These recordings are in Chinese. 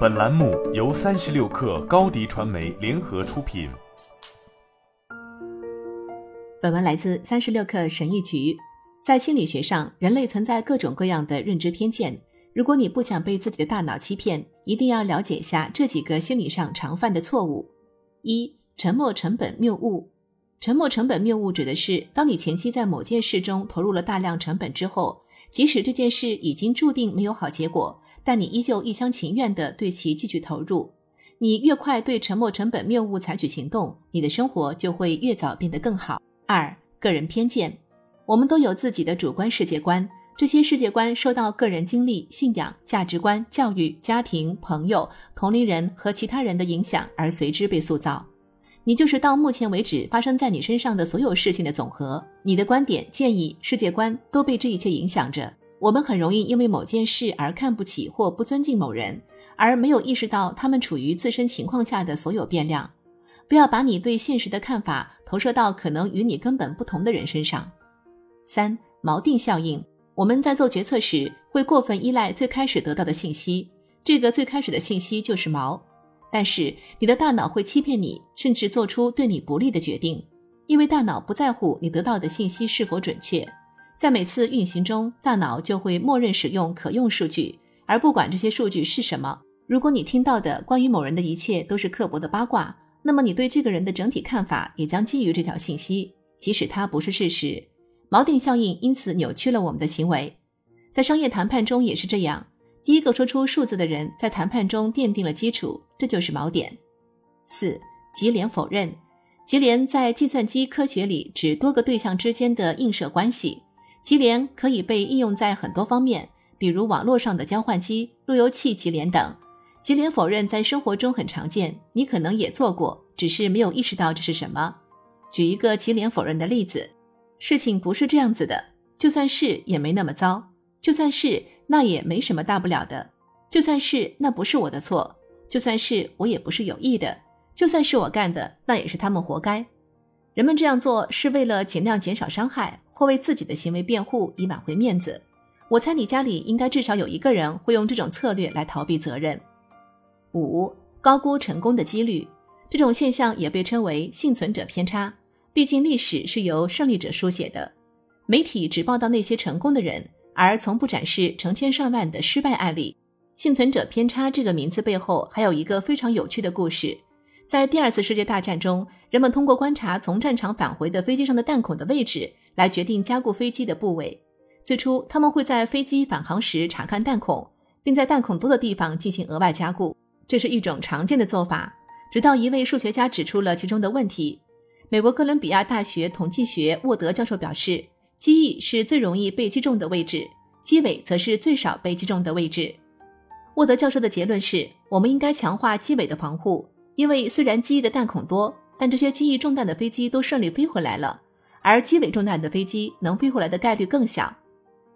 本栏目由三十六氪高低传媒联合出品。本文来自三十六氪神译局。在心理学上，人类存在各种各样的认知偏见。如果你不想被自己的大脑欺骗，一定要了解一下这几个心理上常犯的错误：一、沉没成本谬误。沉没成本谬误指的是，当你前期在某件事中投入了大量成本之后，即使这件事已经注定没有好结果，但你依旧一厢情愿地对其继续投入。你越快对沉没成本谬误采取行动，你的生活就会越早变得更好。二、个人偏见。我们都有自己的主观世界观，这些世界观受到个人经历、信仰、价值观、教育、家庭、朋友、同龄人和其他人的影响而随之被塑造。你就是到目前为止发生在你身上的所有事情的总和，你的观点、建议、世界观都被这一切影响着。我们很容易因为某件事而看不起或不尊敬某人，而没有意识到他们处于自身情况下的所有变量。不要把你对现实的看法投射到可能与你根本不同的人身上。三锚定效应，我们在做决策时会过分依赖最开始得到的信息，这个最开始的信息就是锚。但是你的大脑会欺骗你，甚至做出对你不利的决定，因为大脑不在乎你得到的信息是否准确。在每次运行中，大脑就会默认使用可用数据，而不管这些数据是什么。如果你听到的关于某人的一切都是刻薄的八卦，那么你对这个人的整体看法也将基于这条信息，即使它不是事实。锚定效应因此扭曲了我们的行为，在商业谈判中也是这样。第一个说出数字的人在谈判中奠定了基础，这就是锚点。四、级联否认。级联在计算机科学里指多个对象之间的映射关系。级联可以被应用在很多方面，比如网络上的交换机、路由器级联等。级联否认在生活中很常见，你可能也做过，只是没有意识到这是什么。举一个级联否认的例子。事情不是这样子的，就算是也没那么糟，就算是那也没什么大不了的，就算是那不是我的错，就算是我也不是有意的，就算是我干的，那也是他们活该。人们这样做是为了尽量减少伤害，或为自己的行为辩护以挽回面子。我猜你家里应该至少有一个人会用这种策略来逃避责任。五、高估成功的几率，这种现象也被称为幸存者偏差。毕竟历史是由胜利者书写的，媒体只报道那些成功的人，而从不展示成千上万的失败案例。幸存者偏差这个名字背后还有一个非常有趣的故事。在第二次世界大战中，人们通过观察从战场返回的飞机上的弹孔的位置来决定加固飞机的部位。最初，他们会在飞机返航时查看弹孔，并在弹孔多的地方进行额外加固，这是一种常见的做法。直到一位数学家指出了其中的问题。美国哥伦比亚大学统计学沃德教授表示，机翼是最容易被击中的位置，机尾则是最少被击中的位置。沃德教授的结论是，我们应该强化机尾的防护，因为虽然机翼的弹孔多，但这些机翼中弹的飞机都顺利飞回来了，而机尾中弹的飞机能飞回来的概率更小。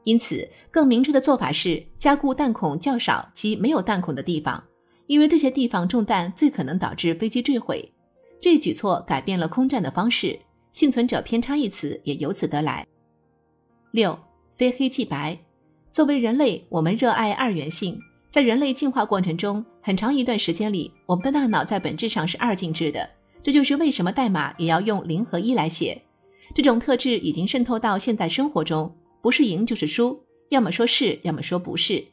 因此，更明智的做法是加固弹孔较少及没有弹孔的地方，因为这些地方中弹最可能导致飞机坠毁。这一举措改变了空战的方式，幸存者偏差一词也由此得来。六，非黑即白。作为人类，我们热爱二元性。在人类进化过程中，很长一段时间里，我们的大脑在本质上是二进制的。这就是为什么代码也要用零和一来写。这种特质已经渗透到现在生活中，不是赢就是输，要么说是，要么说不是。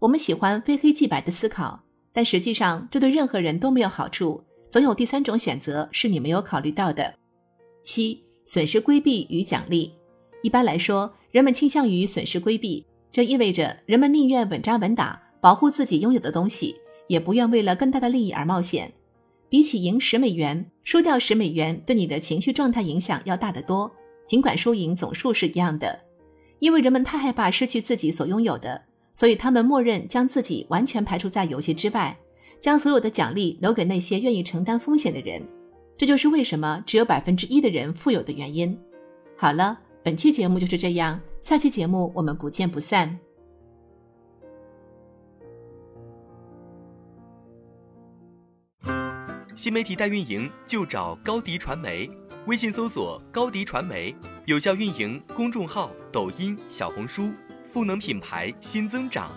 我们喜欢非黑即白的思考，但实际上这对任何人都没有好处。总有第三种选择是你没有考虑到的。七、损失规避与奖励。一般来说，人们倾向于损失规避，这意味着人们宁愿稳扎稳打，保护自己拥有的东西，也不愿为了更大的利益而冒险。比起赢十美元，输掉十美元对你的情绪状态影响要大得多。尽管输赢总数是一样的，因为人们太害怕失去自己所拥有的，所以他们默认将自己完全排除在游戏之外。将所有的奖励留给那些愿意承担风险的人，这就是为什么只有百分之一的人富有的原因。好了，本期节目就是这样，下期节目我们不见不散。新媒体代运营就找高迪传媒，微信搜索高迪传媒，有效运营公众号、抖音、小红书，赋能品牌新增长。